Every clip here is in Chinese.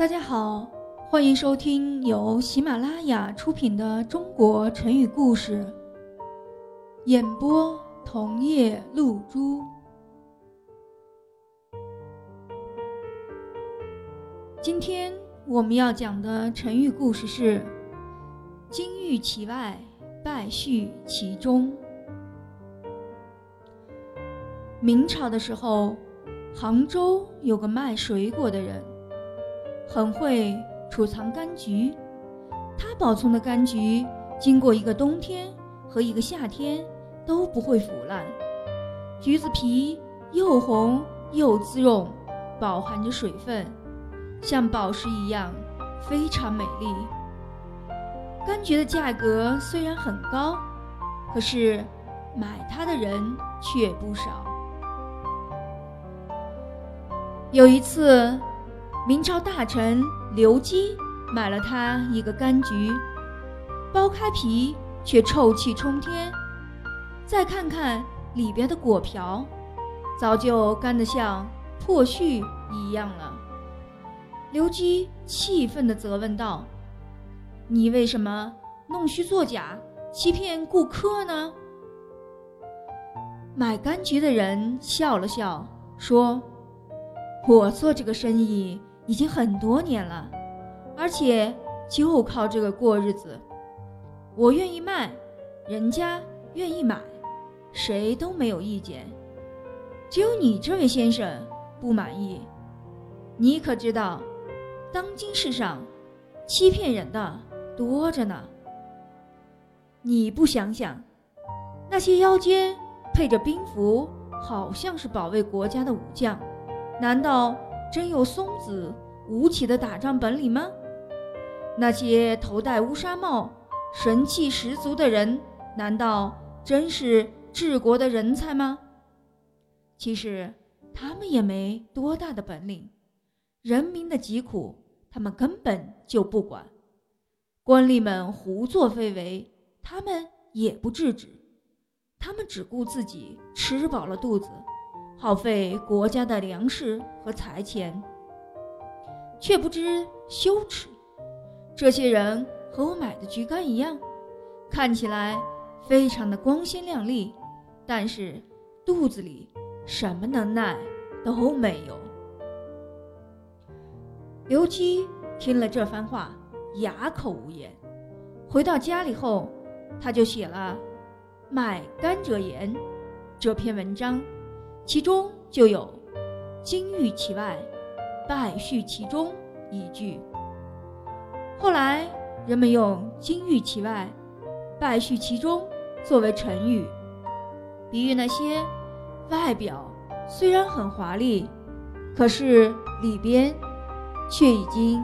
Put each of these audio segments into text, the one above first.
大家好，欢迎收听由喜马拉雅出品的《中国成语故事》，演播桐叶露珠。今天我们要讲的成语故事是“金玉其外，败絮其中”。明朝的时候，杭州有个卖水果的人。很会储藏柑橘，他保存的柑橘经过一个冬天和一个夏天都不会腐烂，橘子皮又红又滋润，饱含着水分，像宝石一样非常美丽。柑橘的价格虽然很高，可是买它的人却不少。有一次。明朝大臣刘基买了他一个柑橘，剥开皮却臭气冲天，再看看里边的果瓢，早就干得像破絮一样了。刘基气愤地责问道：“你为什么弄虚作假，欺骗顾客呢？”买柑橘的人笑了笑，说：“我做这个生意。”已经很多年了，而且就靠这个过日子。我愿意卖，人家愿意买，谁都没有意见。只有你这位先生不满意。你可知道，当今世上欺骗人的多着呢？你不想想，那些腰间配着兵符，好像是保卫国家的武将，难道？真有松子吴起的打仗本领吗？那些头戴乌纱帽、神气十足的人，难道真是治国的人才吗？其实他们也没多大的本领，人民的疾苦他们根本就不管，官吏们胡作非为，他们也不制止，他们只顾自己吃饱了肚子。耗费国家的粮食和财钱，却不知羞耻。这些人和我买的橘干一样，看起来非常的光鲜亮丽，但是肚子里什么能耐都没有。刘基听了这番话，哑口无言。回到家里后，他就写了《卖甘蔗盐》这篇文章。其中就有“金玉其外，败絮其中”一句。后来人们用“金玉其外，败絮其中”作为成语，比喻那些外表虽然很华丽，可是里边却已经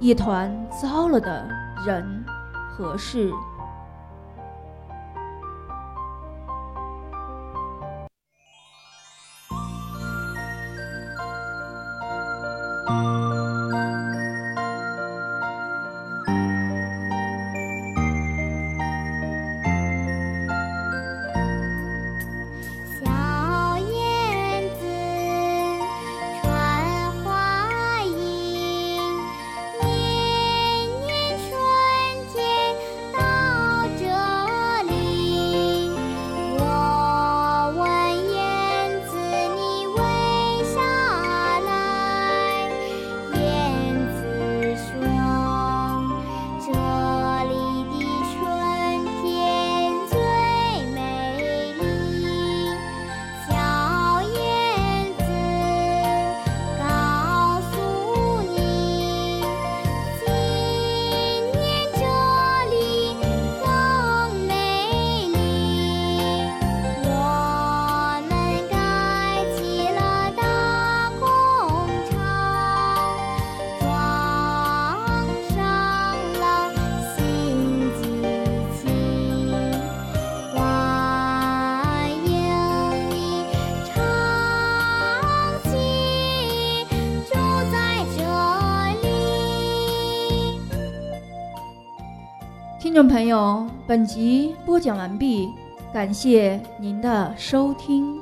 一团糟了的人和事。听众朋友，本集播讲完毕，感谢您的收听。